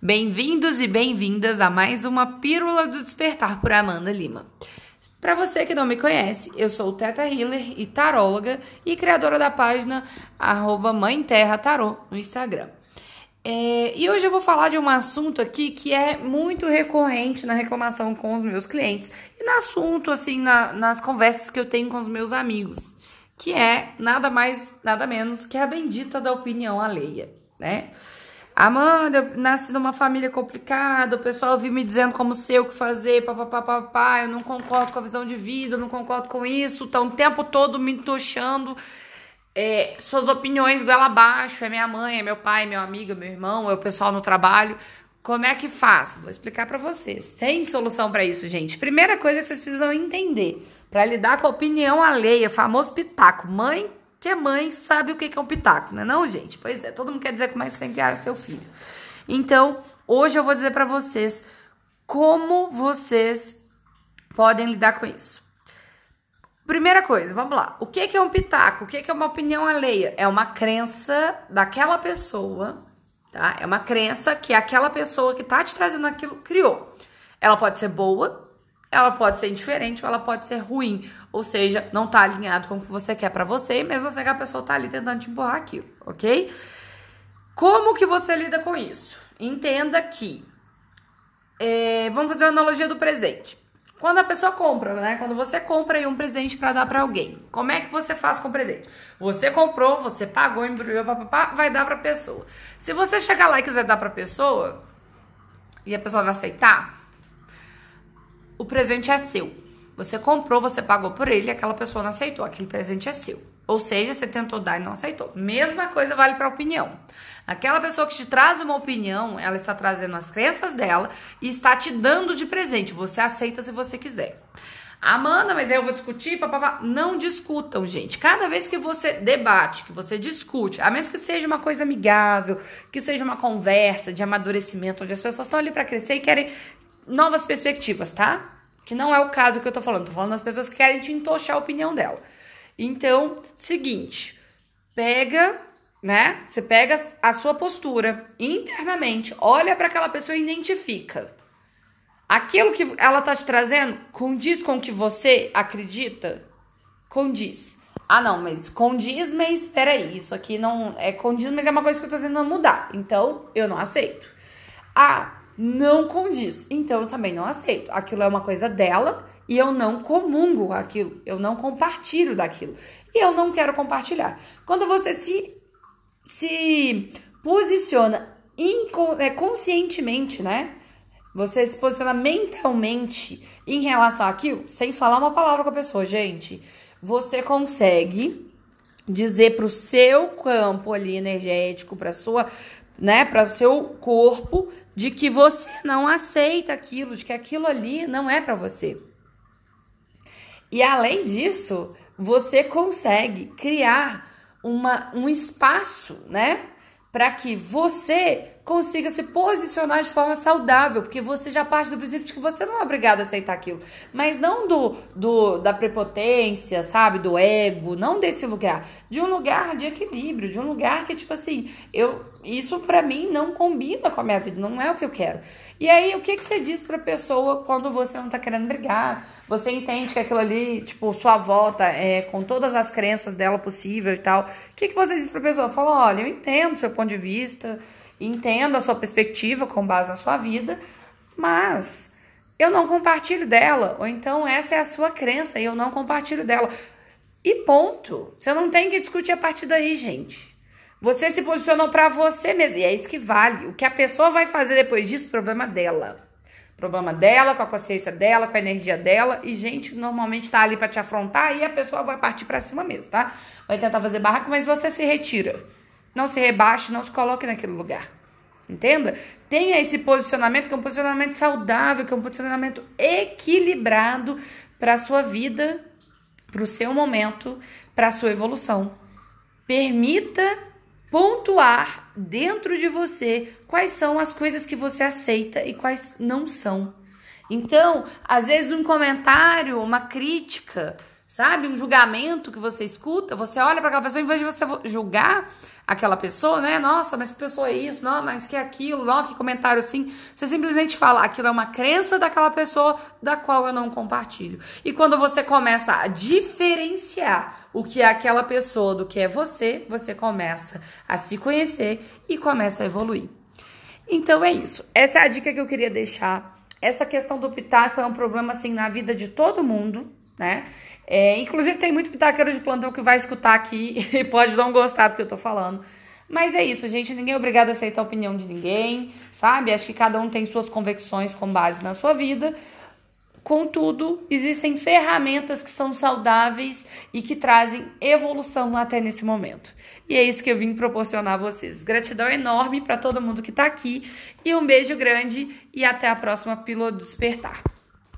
Bem-vindos e bem-vindas a mais uma Pílula do Despertar por Amanda Lima. Para você que não me conhece, eu sou Teta Healer e taróloga e criadora da página arroba Mãe Terra Tarô no Instagram. É, e hoje eu vou falar de um assunto aqui que é muito recorrente na reclamação com os meus clientes e no assunto, assim, na, nas conversas que eu tenho com os meus amigos, que é nada mais, nada menos que a bendita da opinião alheia, né? Amanda, eu nasci numa família complicada, o pessoal vive me dizendo como sei o que fazer, papapá, eu não concordo com a visão de vida, eu não concordo com isso, estão o tempo todo me entochando. É, suas opiniões goela abaixo, é minha mãe, é meu pai, é meu amigo, é meu irmão, é o pessoal no trabalho. Como é que faz? Vou explicar para vocês. Tem solução para isso, gente. Primeira coisa que vocês precisam entender, para lidar com a opinião alheia, famoso pitaco. Mãe que é mãe sabe o que é um pitaco, né? Não, gente? Pois é, todo mundo quer dizer como é que você tem que criar seu filho. Então, hoje eu vou dizer para vocês como vocês podem lidar com isso. Primeira coisa, vamos lá. O que é um pitaco? O que é uma opinião alheia? É uma crença daquela pessoa, tá? É uma crença que aquela pessoa que tá te trazendo aquilo criou. Ela pode ser boa, ela pode ser diferente ou ela pode ser ruim, ou seja, não tá alinhado com o que você quer para você, mesmo assim a pessoa tá ali tentando te empurrar aquilo, ok? Como que você lida com isso? Entenda que, é, vamos fazer uma analogia do presente. Quando a pessoa compra, né? Quando você compra aí um presente para dar para alguém, como é que você faz com o presente? Você comprou, você pagou, embrulhou, papapá, vai dar para pessoa. Se você chegar lá e quiser dar para pessoa e a pessoa não aceitar, o presente é seu. Você comprou, você pagou por ele, aquela pessoa não aceitou, aquele presente é seu. Ou seja, você tentou dar e não aceitou. Mesma coisa vale para opinião. Aquela pessoa que te traz uma opinião, ela está trazendo as crenças dela e está te dando de presente. Você aceita se você quiser. Amanda, mas eu vou discutir, papapá. Não discutam, gente. Cada vez que você debate, que você discute, a menos que seja uma coisa amigável, que seja uma conversa de amadurecimento, onde as pessoas estão ali para crescer e querem novas perspectivas, tá? Que não é o caso que eu tô falando. Tô falando das pessoas que querem te entochar a opinião dela. Então, seguinte, pega, né? Você pega a sua postura internamente, olha para aquela pessoa e identifica. Aquilo que ela tá te trazendo condiz com o que você acredita? Condiz. Ah, não, mas condiz, mas peraí, isso aqui não é condiz, mas é uma coisa que eu tô tentando mudar. Então, eu não aceito. Ah, não condiz. Então eu também não aceito. Aquilo é uma coisa dela e eu não comungo aquilo, eu não compartilho daquilo. E eu não quero compartilhar. Quando você se, se posiciona é, conscientemente, né? Você se posiciona mentalmente em relação àquilo, sem falar uma palavra com a pessoa, gente. Você consegue dizer para o seu campo ali energético, para sua, né, para seu corpo, de que você não aceita aquilo, de que aquilo ali não é para você. E além disso, você consegue criar uma, um espaço, né? Para que você consiga se posicionar de forma saudável, porque você já parte do princípio de que você não é obrigado a aceitar aquilo, mas não do, do da prepotência, sabe, do ego, não desse lugar, de um lugar de equilíbrio, de um lugar que tipo assim, eu isso para mim não combina com a minha vida, não é o que eu quero. E aí, o que que você diz pra pessoa quando você não tá querendo brigar? Você entende que aquilo ali, tipo, sua volta é com todas as crenças dela possível e tal. O que que você diz pra pessoa? Fala, olha, eu entendo seu ponto de vista, entendo a sua perspectiva com base na sua vida, mas eu não compartilho dela, ou então essa é a sua crença e eu não compartilho dela. E ponto. Você não tem que discutir a partir daí, gente. Você se posicionou para você mesmo, e é isso que vale. O que a pessoa vai fazer depois disso, problema dela. Problema dela, com a consciência dela, com a energia dela. E gente normalmente tá ali para te afrontar e a pessoa vai partir para cima mesmo, tá? Vai tentar fazer barraco, mas você se retira. Não se rebaixe, não se coloque naquele lugar. Entenda? Tenha esse posicionamento, que é um posicionamento saudável, que é um posicionamento equilibrado para a sua vida, para o seu momento, para a sua evolução. Permita pontuar dentro de você quais são as coisas que você aceita e quais não são. Então, às vezes um comentário, uma crítica, sabe, um julgamento que você escuta, você olha para aquela pessoa em vez de você julgar, aquela pessoa, né? Nossa, mas que pessoa é isso? Não, mas que é aquilo? Não, que comentário assim. Você simplesmente fala, aquilo é uma crença daquela pessoa da qual eu não compartilho. E quando você começa a diferenciar o que é aquela pessoa do que é você, você começa a se conhecer e começa a evoluir. Então é isso. Essa é a dica que eu queria deixar. Essa questão do pitaco é um problema assim na vida de todo mundo, né? É, inclusive, tem muito pitaqueiro de plantão que vai escutar aqui e pode não gostar do que eu tô falando. Mas é isso, gente. Ninguém é obrigado a aceitar a opinião de ninguém, sabe? Acho que cada um tem suas convicções com base na sua vida. Contudo, existem ferramentas que são saudáveis e que trazem evolução até nesse momento. E é isso que eu vim proporcionar a vocês. Gratidão enorme para todo mundo que está aqui e um beijo grande e até a próxima Pílula do Despertar.